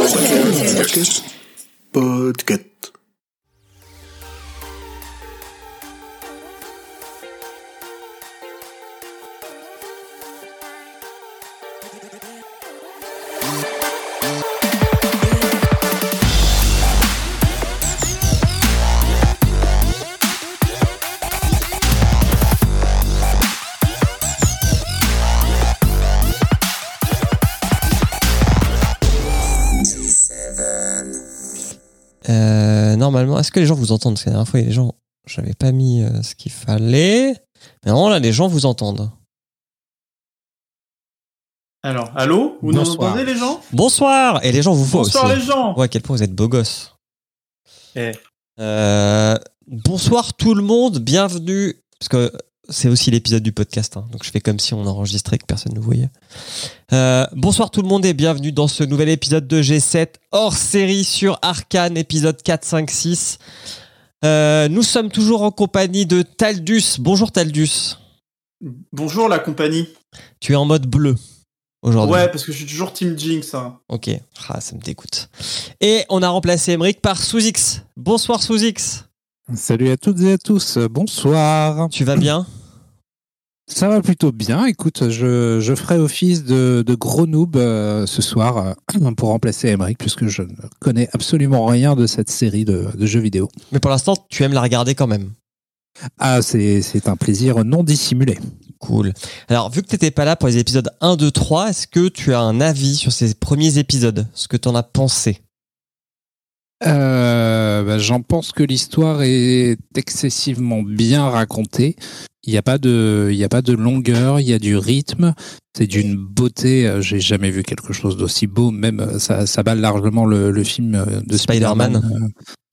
Podcast. Vous entendent Parce que la dernière fois, les gens, j'avais pas mis euh, ce qu'il fallait. Mais non, là, les gens vous entendent. Alors, allô? Vous nous Bonsoir. entendez les gens? Bonsoir Et les gens vous voient Bonsoir aussi. les gens Ouais, à quel point vous êtes beau gosse. Eh. Euh, bonsoir tout le monde, bienvenue. Parce que c'est aussi l'épisode du podcast, hein, donc je fais comme si on enregistrait que personne ne voyait. Euh, bonsoir tout le monde et bienvenue dans ce nouvel épisode de G7 hors série sur Arcane, épisode 4, 5, 6. Euh, nous sommes toujours en compagnie de Taldus. Bonjour Taldus. Bonjour la compagnie. Tu es en mode bleu aujourd'hui. Ouais, parce que je suis toujours Team Jinx. hein. Ok, ah, ça me dégoûte. Et on a remplacé Emmerich par Sous-X. Bonsoir Sous-X. Salut à toutes et à tous, bonsoir. Tu vas bien? Ça va plutôt bien. Écoute, je, je ferai office de, de gros noob euh, ce soir euh, pour remplacer Emmerich puisque je ne connais absolument rien de cette série de, de jeux vidéo. Mais pour l'instant, tu aimes la regarder quand même. Ah, c'est c'est un plaisir non dissimulé. Cool. Alors, vu que tu n'étais pas là pour les épisodes 1, 2, 3, est-ce que tu as un avis sur ces premiers épisodes? Ce que tu en as pensé? Euh, bah, J'en pense que l'histoire est excessivement bien racontée. Il n'y a pas de, il y a pas de longueur, il y a du rythme. C'est d'une beauté. euh, J'ai jamais vu quelque chose d'aussi beau. Même euh, ça, ça bat largement le, le film euh, de Spider-Man. Euh,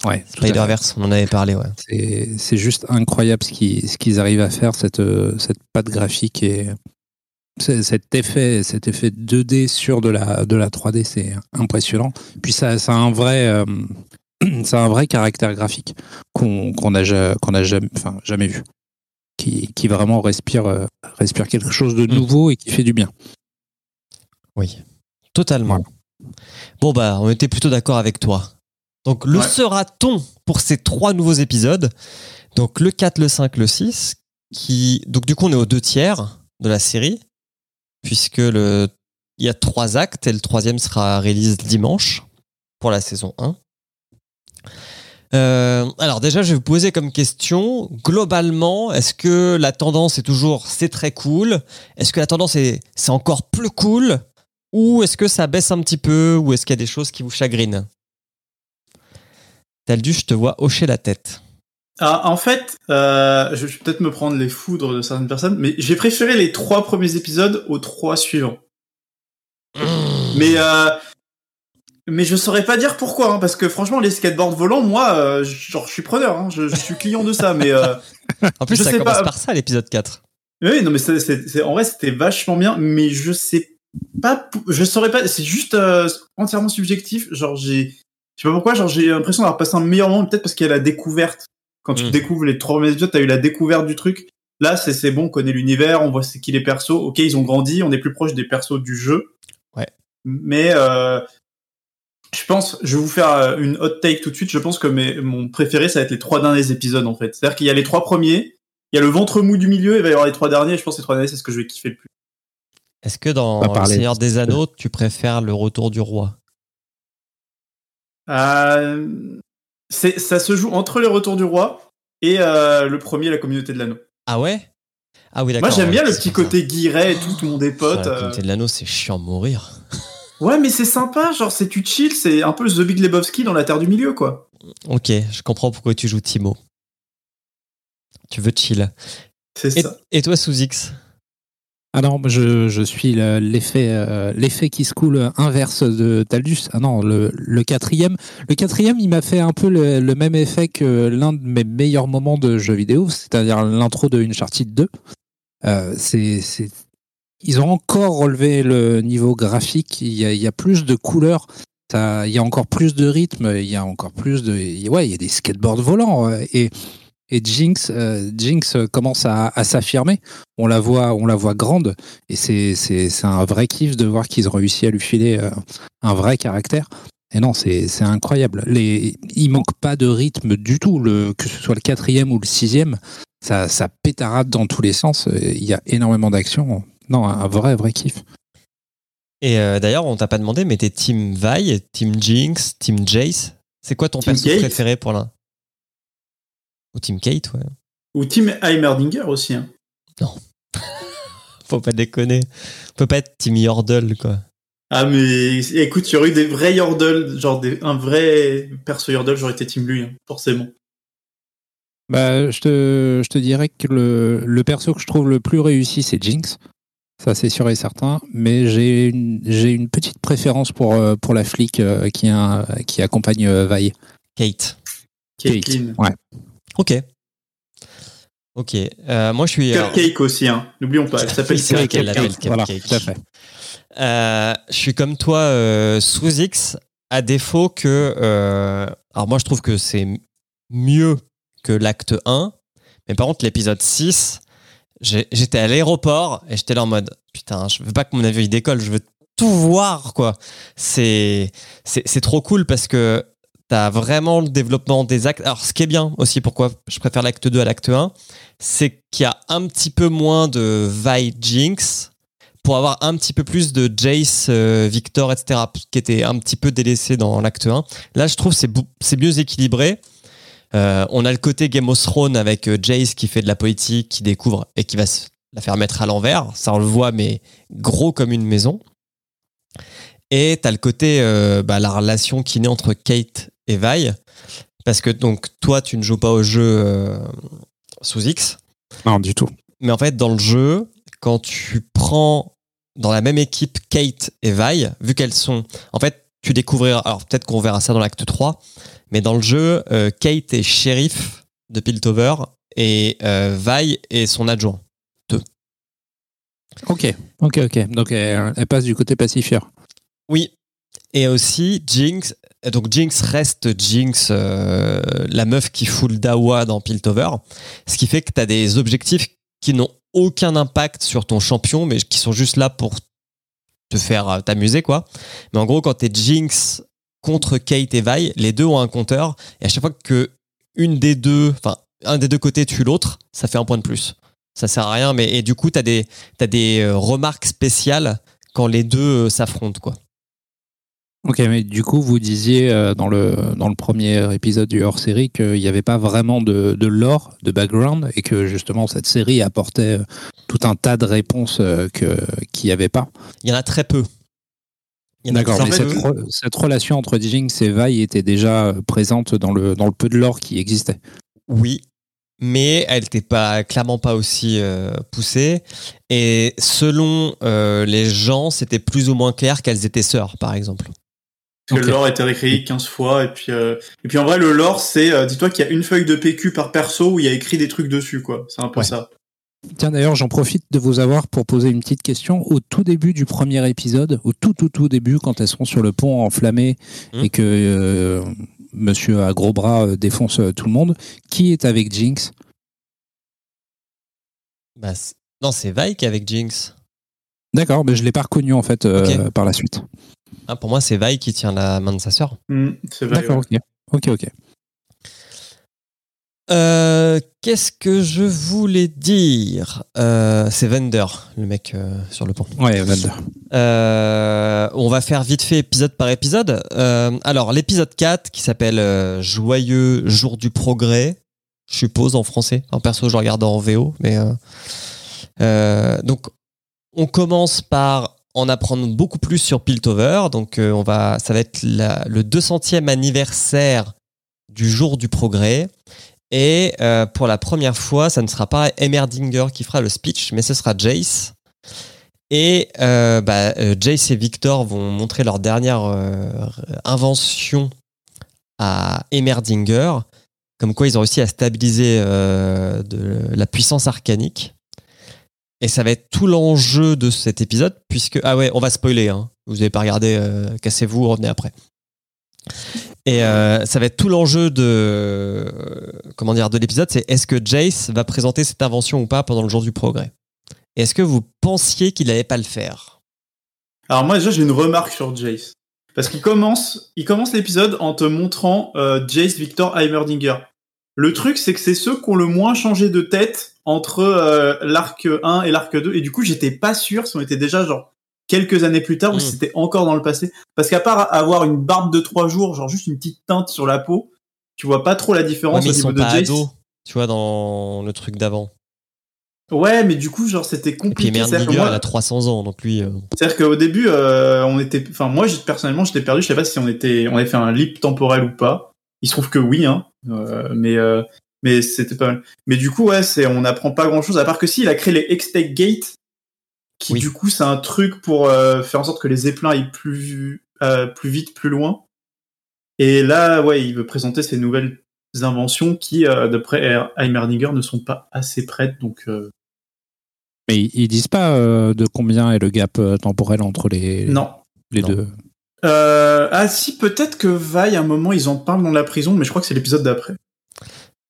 Ouais. Spider-Verse, on en avait parlé, ouais. C'est c'est juste incroyable ce qu'ils ce qu'ils arrivent à faire cette cette patte graphique et cet effet cet effet 2D sur de la de la 3D c'est impressionnant. Puis ça ça a un vrai euh, ça a un vrai caractère graphique qu'on qu'on a ja- qu'on a jamais enfin jamais vu. Qui, qui vraiment respire euh, respire quelque chose de Mm. nouveau et qui fait du bien. Oui, totalement. Bon, bah, on était plutôt d'accord avec toi. Donc, le Ouais. sera-t-on pour ces trois nouveaux épisodes? Donc, le 4, le 5, le 6. Qui... Donc, du coup, on est aux deux tiers de la série, puisque il y a trois actes et le troisième sera release dimanche pour la saison 1. Euh, alors déjà, je vais vous poser comme question, globalement, est-ce que la tendance est toujours c'est très cool? Est-ce que la tendance est c'est encore plus cool? Ou est-ce que ça baisse un petit peu? Ou est-ce qu'il y a des choses qui vous chagrinent? Taldu, je te vois hocher la tête. Ah, en fait, euh, je vais peut-être me prendre les foudres de certaines personnes, mais j'ai préféré les trois premiers épisodes aux trois suivants. Mais euh, mais je saurais pas dire pourquoi, hein, parce que franchement, les skateboards volants, moi, euh, genre, je suis preneur, hein, je, je suis client de ça, mais euh, En plus, Je ça sais commence pas. par ça, l'épisode 4. oui, non, mais c'est, c'est, c'est- en vrai, c'était vachement bien, mais je sais pas, je saurais pas, c'est juste euh, entièrement subjectif. Genre, j'ai, je sais pas pourquoi, genre, j'ai l'impression d'avoir passé un meilleur moment, peut-être parce qu'il y a la découverte. Quand tu Mm. découvres les trois premiers épisodes, t'as eu la découverte du truc. Là, c'est, c'est bon, on connaît l'univers, on voit c'est qui les persos. Ok, ils ont grandi, on est plus proche des persos du jeu. Ouais. Mais, euh, je pense, je vais vous faire euh, une hot take tout de suite. Je pense que mes, mon préféré, ça va être les trois derniers épisodes, en fait. C'est-à-dire qu'il y a les trois premiers, il y a le ventre mou du milieu, il va y avoir les trois derniers. et Je pense que les trois derniers, c'est ce que je vais kiffer le plus. Est-ce que dans Le Seigneur de- des Anneaux, tu préfères le retour du roi? Euh, ça se joue entre les retours du roi et euh, le premier, la communauté de l'anneau. Ah ouais? Ah oui, Moi, d'accord. j'aime bien ouais, le petit côté guiret et tout, tout le monde est pote. La euh. communauté de l'anneau, c'est chiant de mourir. Ouais, mais c'est sympa, genre, c'est tu chill, c'est un peu The Big Lebowski dans la Terre du Milieu, quoi. Ok, je comprends pourquoi tu joues Timo. Tu veux chill. C'est Et, ça. et toi, sous X? Ah non, je, je suis le- l'effet euh, l'effet qui se coule inverse de Taldus. Ah non, le, quatrième, le quatrième, il m'a fait un peu le, même effet que l'un de mes meilleurs moments de jeux vidéo, c'est-à-dire l'intro de Uncharted 2. Euh, c'est, ils ont encore relevé le niveau graphique. Il y a, il y a plus de couleurs. Ça, il y a encore plus de rythme. Il y a encore plus de, ouais, il y a des skateboards volants et et Jinx, euh, Jinx commence à, à s'affirmer. On la voit, on la voit grande, et c'est c'est c'est un vrai kiff de voir qu'ils ont réussi à lui filer euh, un vrai caractère. Et non, c'est c'est incroyable. Les, il manque pas de rythme du tout. Le, que ce soit le quatrième ou le sixième, ça, ça pétarade dans tous les sens. Il y a énormément d'action. Non, un vrai, vrai kiff. Et euh, d'ailleurs, on t'a pas demandé, mais t'es Team Vi, Team Jinx, Team Jace. C'est quoi ton Team perso préféré pour l'un? Ou Team Kate, ouais. Ou Team Heimerdinger aussi. Hein. Faut pas déconner. On peut pas être Team Yordle, quoi. Ah mais écoute, il y aurait eu des vrais Yordle, genre des, un vrai perso Yordle, j'aurais été Team lui, hein, forcément. Bah, je te, je te dirais que le, le perso que je trouve le plus réussi, c'est Jinx. Ça, c'est sûr et certain. Mais j'ai une, j'ai une petite préférence pour, euh, pour la flic euh, qui, a- qui accompagne euh, Vi. Kate. Caitlyn. Ouais. Ok. Ok. Euh, moi, je suis. alors- Cupcake aussi, hein. N'oublions pas, elle s'appelle c'est vrai qu'elle Cupcake. l'appelle Voilà, Cupcake. tout à fait. Euh, je suis comme toi euh, sous X, à défaut que. euh, alors, moi, je trouve que c'est mieux que l'acte 1. Mais par contre, l'épisode 6, j'ai- j'étais à l'aéroport et j'étais là en mode Putain, je veux pas que mon avion il décolle, je veux tout voir, quoi. C'est c'est c'est trop cool parce que t'as vraiment le développement des actes. Alors, ce qui est bien aussi, pourquoi je préfère l'acte 2 à l'acte 1, c'est qu'il y a un petit peu moins de Vi Jinx pour avoir un petit peu plus de Jace, euh, Victor, etc., qui était un petit peu délaissé dans l'acte 1. Là, je trouve c'est c'est mieux équilibré. Euh, on a le côté Game of Thrones avec euh, Jace qui fait de la politique, qui découvre et qui va se la faire mettre à l'envers. Ça, on le voit, mais gros comme une maison. Et t'as le côté, bah, la relation qui naît entre Kate et Vi. Parce que donc, toi, tu ne joues pas au jeu euh, sous X. Non, du tout. Mais en fait, dans le jeu, quand tu prends dans la même équipe Kate et Vi, vu qu'elles sont. En fait, tu découvriras. Alors, peut-être qu'on verra ça dans l'acte 3, mais dans le jeu, euh, Kate est shérif de Piltover et euh, Vi est son adjoint. Ok, ok, ok. Donc, elle, elle passe du côté pacifieur. Oui. Et aussi, Jinx. Donc, Jinx reste Jinx, euh, la meuf qui fout le Dawa dans Piltover. Ce qui fait que tu as des objectifs qui n'ont aucun impact sur ton champion, mais qui sont juste là pour te faire euh, t'amuser, quoi. Mais en gros, quand t'es Jinx contre Kate et Vi, les deux ont un compteur. Et à chaque fois que une des deux, enfin, un des deux côtés tue l'autre, ça fait un point de plus. Ça sert à rien, mais et du coup, t'as des, t'as des euh, remarques spéciales quand les deux s'affrontent, quoi. Ok, mais du coup, vous disiez euh, dans, le, dans le premier épisode du hors-série qu'il n'y avait pas vraiment de, de lore, de background, et que justement cette série apportait euh, tout un tas de réponses euh, que- qu'il n'y avait pas. Il y en a très peu. Il y en a D'accord, mais cette, re- cette relation entre Jinx et Vi était déjà présente dans le, dans le peu de lore qui existait. Oui, mais elle n'était pas clairement pas aussi euh, poussée. Et selon euh, les gens, c'était plus ou moins clair qu'elles étaient sœurs, par exemple. Parce que le lore a été réécrit 15 fois, et puis, euh, et puis en vrai, le lore, c'est, euh, dis-toi qu'il y a une feuille de PQ par perso où il y a écrit des trucs dessus, quoi. C'est un peu Ouais. ça. Tiens, d'ailleurs, j'en profite de vous avoir pour poser une petite question. Au tout début du premier épisode, au tout, tout, tout début, quand elles sont sur le pont enflammé Hmm. et que euh, monsieur à gros bras euh, défonce euh, tout le monde, qui est avec Jinx? Bah, non, c'est Vi qui est avec Jinx. D'accord, mais je l'ai pas reconnu en fait euh, par la suite. Ah, pour moi, c'est Vi qui tient la main de sa sœur. C'est vrai. D'accord, ouais. ok. Ok, ok. Euh, Qu'est-ce que je voulais dire? Euh, C'est Vender, le mec euh, sur le pont. Ouais, Vander. Euh, on va faire vite fait épisode par épisode. Euh, alors, l'épisode 4 qui s'appelle euh, Joyeux jour du progrès, je suppose en français. En perso, je regarde en VO. Mais euh, euh, donc, on commence par en apprendre beaucoup plus sur Piltover. Donc, euh, on va, ça va être le 200e anniversaire du jour du progrès. Et euh, pour la première fois, ça ne sera pas Emmerdinger qui fera le speech, mais ce sera Jace. Et euh, bah, Jace et Victor vont montrer leur dernière invention à Emmerdinger, comme quoi ils ont réussi à stabiliser la puissance arcanique. Et ça va être tout l'enjeu de cet épisode, puisque... Ah ouais, on va spoiler, hein. vous n'avez pas regardé, euh, cassez-vous, revenez après. Et euh, ça va être tout l'enjeu de euh, comment dire de l'épisode, c'est est-ce que Jace va présenter cette invention ou pas pendant le jour du progrès? Est-ce que vous pensiez qu'il n'allait pas le faire? Alors moi, déjà, j'ai une remarque sur Jace. Parce qu'il commence, il commence l'épisode en te montrant Jace Victor Heimerdinger. Le truc, c'est que c'est ceux qui ont le moins changé de tête entre euh, l'arc 1 et l'arc 2. Et du coup, j'étais pas sûr si on était déjà genre quelques années plus tard ou si Mm. c'était encore dans le passé. Parce qu'à part avoir une barbe de trois jours, genre juste une petite teinte sur la peau, tu vois pas trop la Ouais, différence mais au ils niveau sont de pas Jace. ados, tu vois, dans le truc d'avant. Ouais, mais du coup, genre, c'était Et puis compliqué. C'est-à-dire que Merdinger, moi- il a 300 ans, donc lui. euh, C'est-à-dire qu'au début, euh, on était, enfin moi, personnellement, j'étais perdu. Je sais pas si on était, on avait fait un leap temporel ou pas. Il se trouve que oui, hein. Euh, mais mais c'était pas mal. Mais du coup, ouais, c'est, on n'apprend pas grand-chose à part que si, il a créé les X-Tech Gate, qui Oui. du coup, c'est un truc pour euh, faire en sorte que les zeppelins aillent plus euh, plus vite, plus loin. Et là, ouais, il veut présenter ces nouvelles inventions qui, euh, d'après Heimerdinger, ne sont pas assez prêtes. Donc, Mais ils, disent pas de combien est le gap temporel entre les, non. les Non. deux. Ah si, peut-être que Vi, à un moment, ils en parlent dans la prison, mais je crois que c'est l'épisode d'après.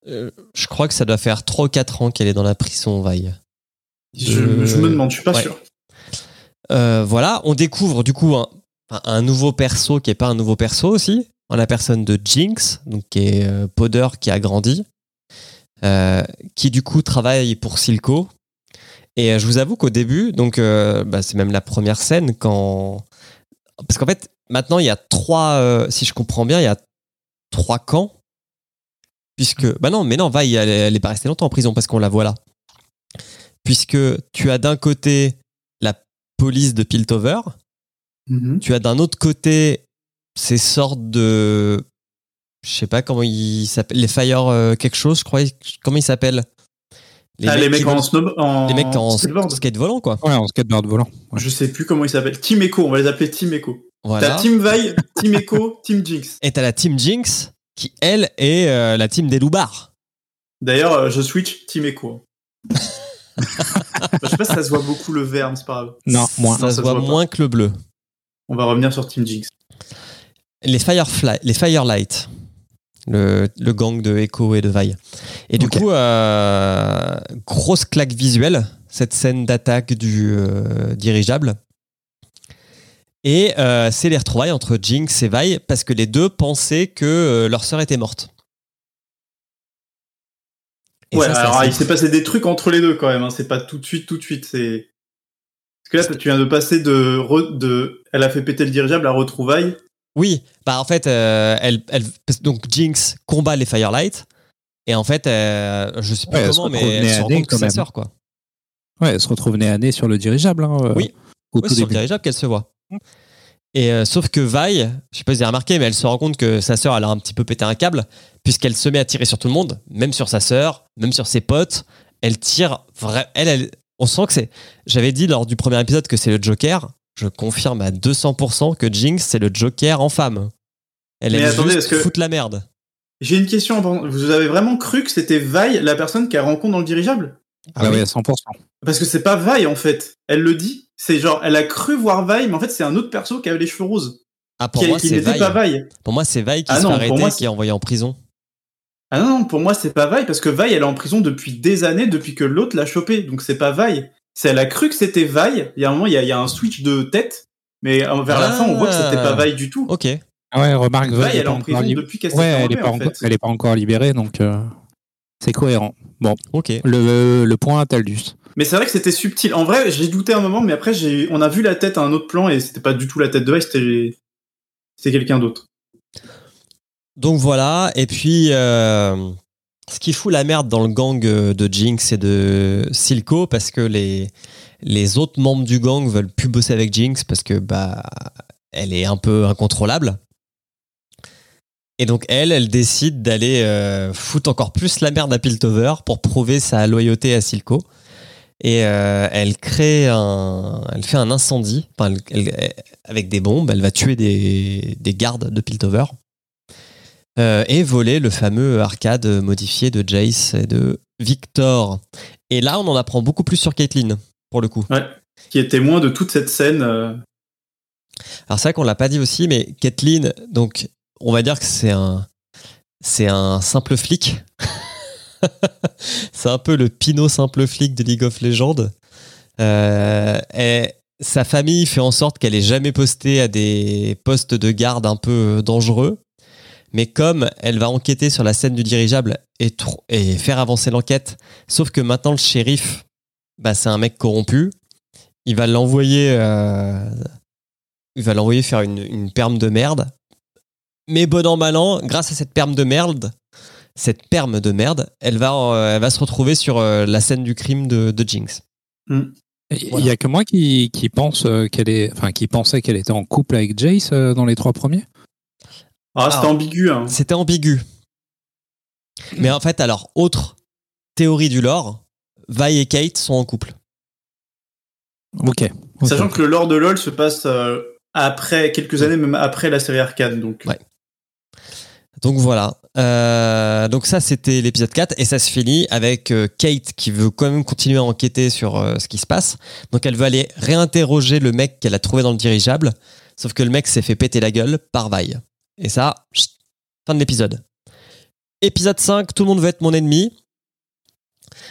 Euh, je crois que ça doit faire 3 ou 4 ans qu'elle est dans la prison, Vaille. Je, Euh, je me demande, je suis pas ouais. sûr. Euh, voilà, on découvre du coup un, nouveau perso qui est pas un nouveau perso aussi, en la personne de Jinx, donc qui est euh, Powder qui a grandi, euh, qui du coup travaille pour Silco. Et euh, je vous avoue qu'au début, donc euh, bah, c'est même la première scène quand, parce qu'en fait maintenant il y a trois, euh, si je comprends bien, il y a trois camps, puisque bah non, mais non, Vaille elle, est- elle est pas restée longtemps en prison parce qu'on la voit là, puisque tu as d'un côté la police de Piltover. Mhm. Tu as d'un autre côté ces sortes de. Je sais pas comment ils s'appellent. Les Fire euh, quelque chose, je crois. Comment ils s'appellent? Ah, les mecs qui en, snow, en, les mecs en skateboard. skate volant, quoi. Ouais, en skateboard volant. Ouais. Je sais plus comment ils s'appellent. Team Echo, on va les appeler Team Echo. Voilà. T'as Team Vi, Team Echo, Team Jinx. Et t'as la team Jinx, qui elle est euh, la team des loupards. D'ailleurs, euh, je switch Team Echo. je sais pas si ça se voit beaucoup le vert, mais c'est pas grave. Non, moins. Ça Non, se ça se voit voit pas. moins que le bleu. On va revenir sur Team Jinx. Les Firefly, les Firelight, le, le gang de Echo et de Vi. Et du coup, euh, grosse claque visuelle, cette scène d'attaque du euh, dirigeable. Et euh, c'est les retrouvailles entre Jinx et Vi parce que les deux pensaient que euh, leur sœur était morte. Et ouais, ça, alors assez il s'est passé des trucs entre les deux quand même. Hein. C'est pas tout de suite, tout de suite. C'est parce que là, tu viens de passer de, re- de, elle a fait péter le dirigeable à retrouvailles. Oui, bah en fait, euh, elle, donc Jinx combat les Firelight et en fait, euh, je sais Ouais, se comment, mais elle se rend compte que c'est sa sœur, quoi. Ouais, elle se retrouve nez à nez sur le dirigeable. Hein, Oui. Au Ouais, tout c'est sur le dirigeable qu'elle se voit. Et euh, sauf que Vi, je sais pas si vous avez remarqué, mais elle se rend compte que sa sœur, elle a un petit peu pété un câble, puisqu'elle se met à tirer sur tout le monde, même sur sa sœur, même sur ses potes. Elle tire vrai. Elle, elle, on sent que c'est. J'avais dit lors du premier épisode que c'est le Joker. Je confirme à 200% que Jinx, c'est le Joker en femme. Elle attendez, juste que- foutre la merde. J'ai une question. Vous avez vraiment cru que c'était Vi, la personne qu'elle rencontre dans le dirigeable? Ah, oui, à 100%. Parce que c'est pas Vi en fait. Elle le dit. C'est genre, elle a cru voir Vi, mais en fait, c'est un autre perso qui avait les cheveux roses. Ah, pour Qui, moi, qui c'est n'était Vi. pas Vi. Pour moi, c'est Vi qui Ah se non, fait pour arrêter, moi, qui est envoyé en prison. Ah non, non, pour moi, c'est pas Vi, parce que Vi, elle est en prison depuis des années, depuis que l'autre l'a chopé. Donc c'est pas Vi. C'est, elle a cru que c'était Vi. Il y a un moment, il y a, il y a un switch de tête. Mais euh, vers la Ah. fin, on voit que c'était pas Vi du tout. Ok. Ah ouais, remarque, Vi, elle est pas en encore prison depuis qu'elle s'est Ouais, elle est, pas en encore, fait. elle est pas encore libérée, donc euh, c'est cohérent. Bon, Ok. le, le point à Taldus. Mais c'est vrai que c'était subtil. En vrai, j'ai douté un moment, mais après, on a vu la tête à un autre plan et c'était pas du tout la tête de c'était, c'était quelqu'un d'autre. Donc voilà, et puis euh, ce qui fout la merde dans le gang euh, de Jinx et de Silco, parce que les, les autres membres du gang veulent plus bosser avec Jinx parce que bah elle est un peu incontrôlable. Et donc elle, elle décide d'aller euh, foutre encore plus la merde à Piltover pour prouver sa loyauté à Silco. Et euh, elle crée un, elle fait un incendie, enfin, elle- elle- avec des bombes, elle va tuer des, des gardes de Piltover. Euh, et voler le fameux arcade modifié de Jace et de Victor. Et là, on en apprend beaucoup plus sur Caitlyn, pour le coup. Ouais. Qui est témoin de toute cette scène. euh, Alors c'est vrai qu'on l'a pas dit aussi, mais Caitlyn, donc on va dire que c'est un, c'est un simple flic. c'est un peu le Pinot simple flic de League of Legends. Euh, elle, sa famille fait en sorte qu'elle est jamais postée à des postes de garde un peu dangereux. Mais comme elle va enquêter sur la scène du dirigeable et, et faire avancer l'enquête, sauf que maintenant le shérif, bah, c'est un mec corrompu, il va l'envoyer, euh, il va l'envoyer faire une, une perme de merde. Mais bon an mal an, grâce à cette perme de merde, cette perme de merde, elle va, euh, elle va se retrouver sur euh, la scène du crime de, de Jinx. Il y a que moi qui, qui pense euh, qu'elle est, enfin, qui pensait qu'elle était en couple avec Jace euh, dans les trois premiers? Ah, c'était Ah. ambigu. Hein. C'était ambigu. Mais en fait, alors, autre théorie du lore, Vi et Kate sont en couple. Ok. Sachant que le lore de LoL se passe euh, après, quelques années, même après la série Arcane. Donc, Ouais. Donc voilà. Euh, donc ça, c'était l'épisode 4. Et ça se finit avec euh, Kate qui veut quand même continuer à enquêter sur euh, ce qui se passe. Donc elle veut aller réinterroger le mec qu'elle a trouvé dans le dirigeable. Sauf que le mec s'est fait péter la gueule par Vi. Et ça, fin de l'épisode. Épisode 5, tout le monde veut être mon ennemi.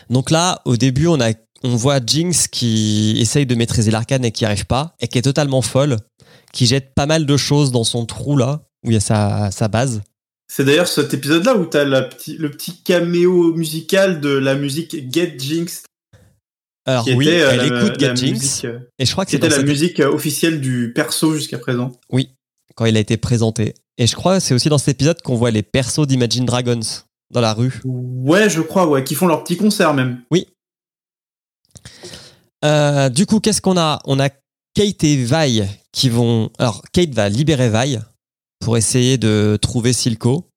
Donc là, au début, on, a, on voit Jinx qui essaye de maîtriser l'arcane et qui n'y arrive pas, et qui est totalement folle, qui jette pas mal de choses dans son trou là, où il y a sa base. C'est d'ailleurs cet épisode-là où t'as petit, le petit caméo musical de la musique Get Jinx. Alors Qui oui, était, euh, elle la- écoute la Get Jinx, musique, euh, et je crois que C'était la cette- musique euh, officielle du perso jusqu'à présent. quand il a été présenté. Et je crois que c'est aussi dans cet épisode qu'on voit les persos d'Imagine Dragons dans la rue. Ouais, je crois, ouais, qui font leur petit concert même. Euh, du coup, qu'est-ce qu'on a? On a Kate et Vi qui vont. Alors, Kate va libérer Vi pour essayer de trouver Silco.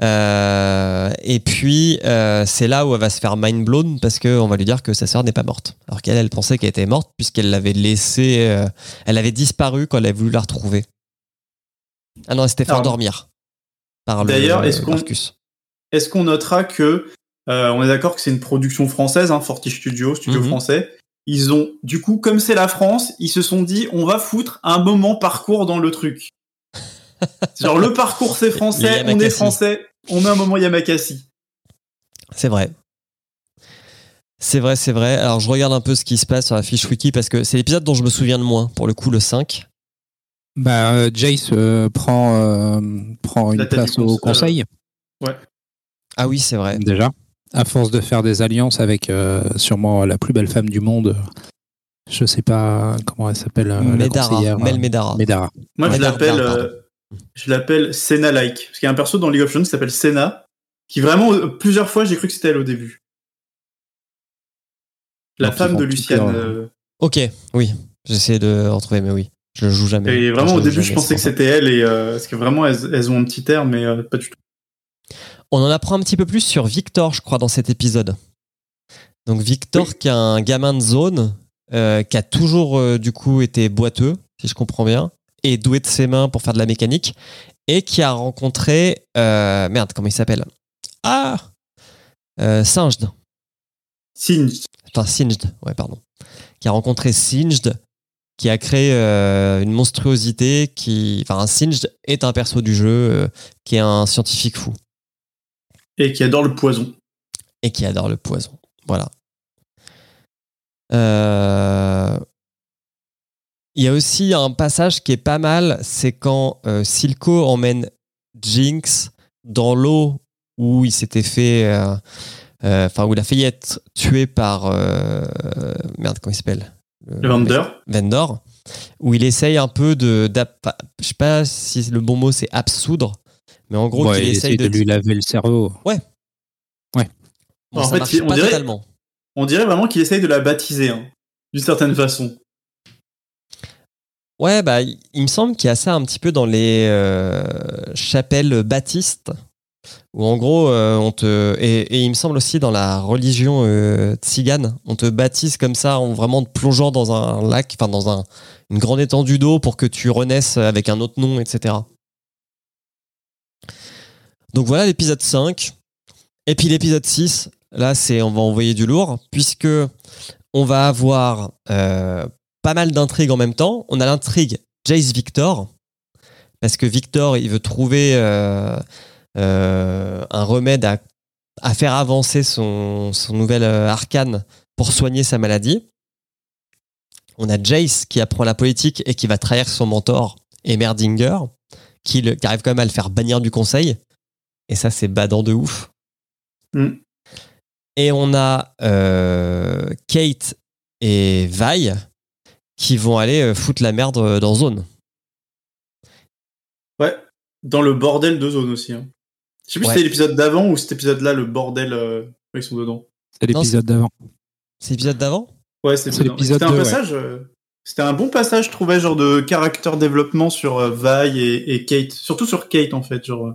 Euh, et puis, euh, c'est là où elle va se faire mind blown parce qu'on va lui dire que sa sœur n'est pas morte. Alors qu'elle, elle pensait qu'elle était morte puisqu'elle l'avait laissée. euh, elle avait disparu quand elle a voulu la retrouver. Ah non, elle s'était fait endormir. Par le d'ailleurs, est-ce qu'on- Marcus. Est-ce qu'on notera que on est d'accord que c'est une production française, hein, Forti Studio, studio Mhm. français. Ils ont, du coup, comme c'est la France, ils se sont dit, on va foutre un moment parcours dans le truc. Genre le parcours c'est français, on est français, on met un moment Yamakasi. C'est vrai. C'est vrai, c'est vrai. Alors, je regarde un peu ce qui se passe sur la fiche wiki parce que c'est l'épisode dont je me souviens de moins. Pour le coup, le 5. Bah, euh, Jace euh, prend, euh, prend une place au cons- conseil, Ah oui, c'est vrai. déjà. À force de faire des alliances avec euh, sûrement la plus belle femme du monde. Je sais pas comment elle s'appelle. euh, la conseillère, Mel Medara. Medara. Moi, je Ouais, l'appelle, euh, je l'appelle Senna-like. Parce qu'il y a un perso dans League of Legends qui s'appelle Senna, qui vraiment, plusieurs fois, j'ai cru que c'était elle au début. La femme de Luciane. euh, Ok, oui. J'essaie de retrouver, mais oui. Je le joue jamais. et vraiment, au début, je pensais que c'était elle, et euh, parce que vraiment, elles, elles ont un petit air, mais euh, pas du tout. On en apprend un petit peu plus sur Victor, je crois, dans cet épisode. Donc Victor, Oui. qui est un gamin de zone, euh, qui a toujours du coup été boiteux, si je comprends bien, et doué de ses mains pour faire de la mécanique, et qui a rencontré euh, merde, comment il s'appelle? Ah, euh, Singed, Singe. enfin Singed, ouais pardon, qui a rencontré Singed, qui a créé euh, une monstruosité, qui, enfin Singed est un perso du jeu, qui est un scientifique fou. Et qui adore le poison. et qui adore le poison. Voilà. Euh, Il y a aussi un passage qui est pas mal, c'est quand euh, Silco emmène Jinx dans l'eau où il s'était fait, euh, euh, enfin où il a failli être tué par euh, merde comment il s'appelle? Le vendeur. Vendor, où il essaye un peu de, je sais pas si le bon mot c'est absoudre, mais en gros Ouais, qu'il il essaye essaye de, de lui laver le cerveau. Bon, En ça fait, il- on pas dirait- totalement. On dirait vraiment qu'il essaye de la baptiser, hein, d'une certaine façon. Ouais, bah, il me semble qu'il y a ça un petit peu dans les euh, chapelles baptistes, où en gros, euh, on te. Et, et il me semble aussi dans la religion euh, tzigane, on te baptise comme ça en vraiment te plongeant dans un lac, enfin dans un, une grande étendue d'eau pour que tu renaisses avec un autre nom, etc. Donc voilà l'épisode 5. Et puis l'épisode 6, là, c'est on va envoyer du lourd, puisque on va avoir euh, pas mal d'intrigues en même temps. On a l'intrigue Jace Victor, parce que Victor, il veut trouver euh, euh, un remède à, à faire avancer son, son nouvel euh, arcane pour soigner sa maladie. On a Jace qui apprend la politique et qui va trahir son mentor, Emerdinger, qui, le- qui arrive quand même à le faire bannir du conseil. Et ça, c'est badant de ouf. Mm. Et on a euh, Kate et Vi qui vont aller euh, foutre la merde euh, dans Zone. Ouais. Dans le bordel de zone aussi. Hein. Je sais plus Ouais. si c'était l'épisode d'avant ou cet épisode-là, le bordel, euh, où ils sont dedans. C'est l'épisode d'avant. C'est l'épisode d'avant? Ouais, c'est l'épisode C'était un ouais. passage. euh, C'était un bon passage, je trouvais, genre de caractère développement sur euh, Vi et, et Kate. Surtout sur Kate, en fait. Genre,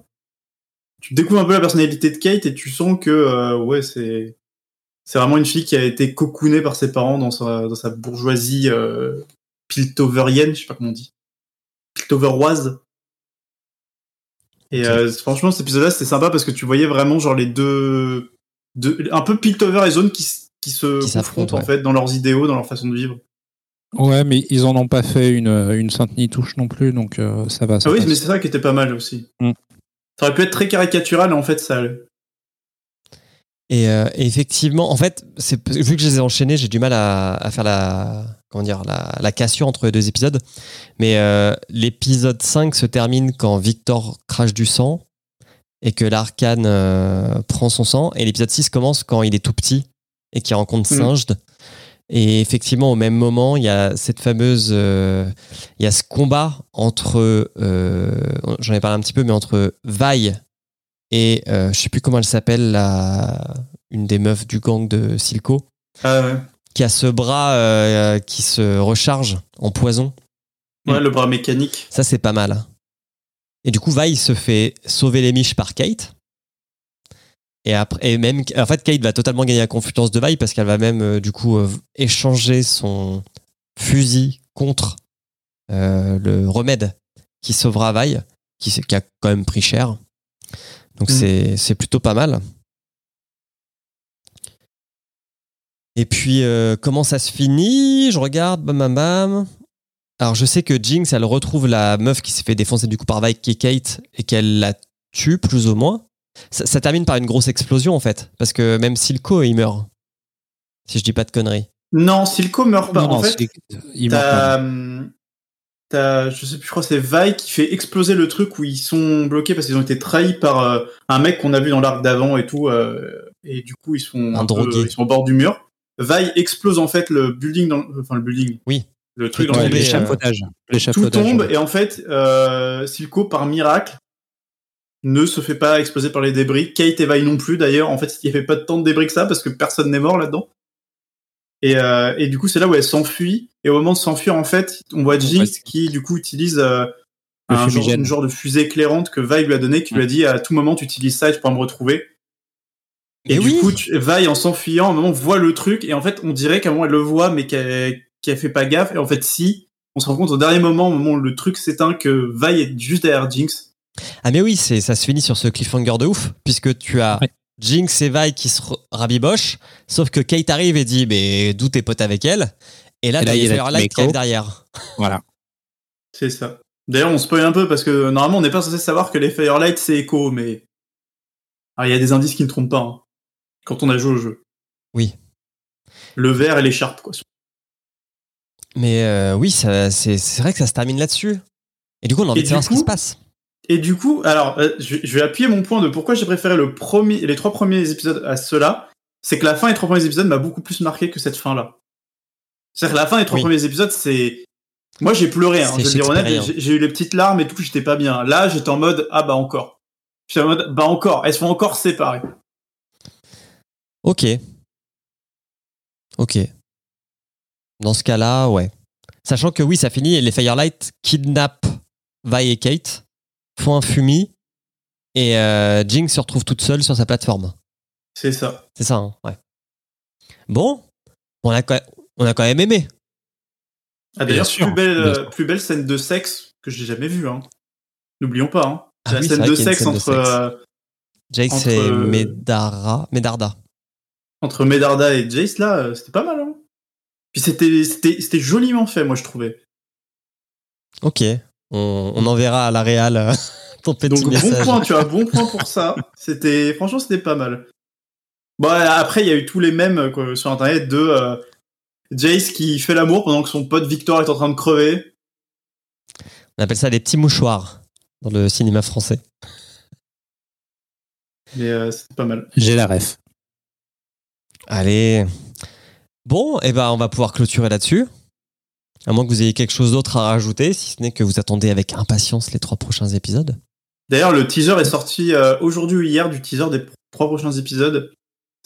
tu découvres un peu la personnalité de Kate et tu sens que, euh, ouais, c'est c'est vraiment une fille qui a été cocoonée par ses parents dans sa, dans sa bourgeoisie euh, piltoverienne, je sais pas comment on dit. Piltoveroise. Et euh, franchement, cet épisode-là, c'était sympa parce que tu voyais vraiment genre les deux, deux un peu Piltover et Zone qui, qui se Qui s'affrontent, confrontent en fait dans leurs idéaux, dans leur façon de vivre. Ouais, mais ils en ont pas fait une, une sainte ni touche non plus, donc euh, ça va. ça Ah oui, passe. mais c'est ça qui était pas mal aussi. Mm. Ça aurait pu être très caricatural, en fait, ça allait. Et, euh, et effectivement, en fait, vu que je les ai enchaînés, j'ai du mal à, à faire la comment dire la, la cassure entre les deux épisodes. Mais euh, l'épisode 5 se termine quand Victor crache du sang et que l'arcane euh, prend son sang. Et l'épisode 6 commence quand il est tout petit et qu'il rencontre Mhm. Singed. Et effectivement, au même moment, il y a cette fameuse, il y a ce combat entre, j'en ai parlé un petit peu, mais entre Vi et euh, je sais plus comment elle s'appelle, la, une des meufs du gang de Silco, Ah ouais. qui a ce bras euh, qui se recharge en poison. Ouais, le bras mécanique. Ça, c'est pas mal. Et du coup, Vi se fait sauver les miches par Kate. Et après, et même, en fait, Kate va totalement gagner la confiance de Vi parce qu'elle va même, euh, du coup, euh, échanger son fusil contre le remède qui sauvera qui, s- qui a quand même pris cher. Donc, Mhm. c'est, c'est plutôt pas mal. Et puis, euh, comment ça se finit? Je regarde, bam, bam, bam. Alors, je sais que Jinx, elle retrouve la meuf qui s'est fait défoncer du coup par Vi qui est Kate et qu'elle la tue plus ou moins. Ça, ça termine par une grosse explosion en fait, parce que même Silco il meurt. Si je dis pas de conneries. Non, Silco meurt pas. Non, non, en fait, c'est- il meurt pas. T'as, je sais plus, je crois que c'est Vi qui fait exploser le truc où ils sont bloqués parce qu'ils ont été trahis par euh, un mec qu'on a vu dans l'arc d'avant et tout. euh, et du coup, ils sont, Un peu- drogué. ils sont au bord du mur. Vi explose en fait le building, dans, enfin le building. Oui. Le truc dans euh, L'échafaudage. tout tombe et en fait, euh, Silco, par miracle, ne se fait pas exploser par les débris. Kate et Vi non plus d'ailleurs. En fait, il n'y avait pas tant de débris que ça parce que personne n'est mort là-dedans. Et, euh, et du coup, c'est là où elle s'enfuit. Et au moment de s'enfuir, en fait, on voit Jinx Ouais. qui, du coup, utilise euh, un genre, une genre de fusée éclairante que Vi lui a donné, qui lui a dit à tout moment, tu utilises ça et tu pourras me retrouver. Et, Et du oui. coup, tu, Vi, en s'enfuyant, à un moment, voit le truc. Et en fait, on dirait qu'à un moment, elle le voit, mais qu'elle qu'elle fait pas gaffe. Et en fait, si, on se rend compte au dernier moment, au moment où le truc s'éteint, que Vi est juste derrière Jinx. Ah mais oui, c'est ça se finit sur ce cliffhanger de ouf, puisque tu as Ouais. Jinx et Vi qui se rabibochent, sauf que Kate arrive et dit mais d'où t'es pote avec elle? Et là, Et là, t'as il y a la Firelight qui arrive derrière. Voilà. C'est ça. D'ailleurs, on spoil un peu parce que normalement, on n'est pas censé savoir que les Firelight, c'est Echo, mais. Ah, il y a des indices qui ne trompent pas. hein, quand on a joué au jeu. Oui. Le vert et l'écharpe, quoi. Mais euh, oui, ça- c'est c'est vrai que ça se termine là-dessus. Et du coup, on a envie Et de savoir ce qui se passe. Et du coup, alors, euh, je, je vais appuyer mon point de pourquoi j'ai préféré le premier, les trois premiers épisodes à ceux-là. C'est que la fin des trois premiers épisodes m'a beaucoup plus marqué que cette fin-là. C'est-à-dire que la fin des trois Oui. premiers épisodes, c'est. Moi, j'ai pleuré, hein, je vais dire honnête, j'ai eu les petites larmes et tout, j'étais pas bien. Là, j'étais en mode, ah bah encore. J'étais en mode, bah encore, elles sont encore séparées. Ok. Ok. Dans ce cas-là, ouais. Sachant que oui, ça finit et les Firelight kidnappent Vi et Kate, font un fumis et euh, Jinx se retrouve toute seule sur sa plateforme. C'est ça. C'est ça, hein ouais. Bon, on a, quand- on a quand même aimé. Ah, d'ailleurs, plus belle, euh, plus belle scène de sexe que j'ai jamais vue. Hein. N'oublions pas. Hein. Ah C'est la oui, scène de sexe scène de entre, sexe. euh, Jace Entre, et euh, Medara, Medarda. entre Medarda et Jace, là, euh, c'était pas mal. Hein. Puis c'était, c'était, c'était joliment fait, moi, je trouvais. Ok, on, on enverra à la Réal euh, ton petit Donc, message. bon point, tu vois, bon point pour ça. C'était, franchement, c'était pas mal. Bon, après, il y a eu tous les mêmes quoi, sur Internet de. euh, Jace qui fait l'amour pendant que son pote Victor est en train de crever. On appelle ça les petits mouchoirs dans le cinéma français. Mais euh, c'est pas mal. J'ai la ref. Allez. Bon, et ben on va pouvoir clôturer là-dessus. À moins que vous ayez quelque chose d'autre à rajouter, si ce n'est que vous attendez avec impatience les trois prochains épisodes. D'ailleurs, le teaser est sorti euh, aujourd'hui ou hier du teaser des trois prochains épisodes.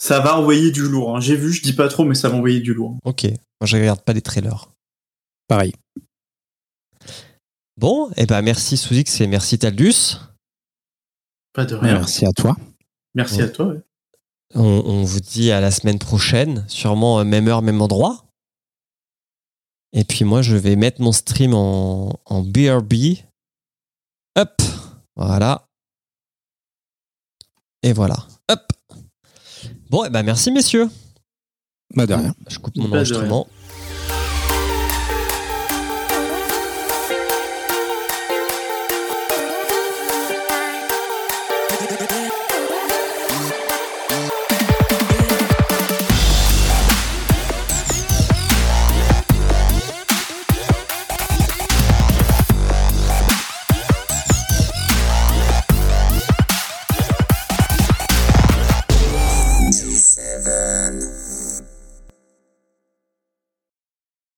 Ça va envoyer du lourd. hein. J'ai vu, je dis pas trop, mais ça va envoyer du lourd. Ok. Moi, je regarde pas les trailers. Pareil. Bon, et ben merci Souzix et merci Taldus. Pas de rien. Merci à toi. Merci Ouais. à toi. ouais. On, on vous dit à la semaine prochaine, sûrement euh, même heure, même endroit. Et puis moi, je vais mettre mon stream en, en BRB. Hop, voilà. Et voilà. Hop. Bon, et ben merci messieurs. Bah de rien. Je coupe mon enregistrement.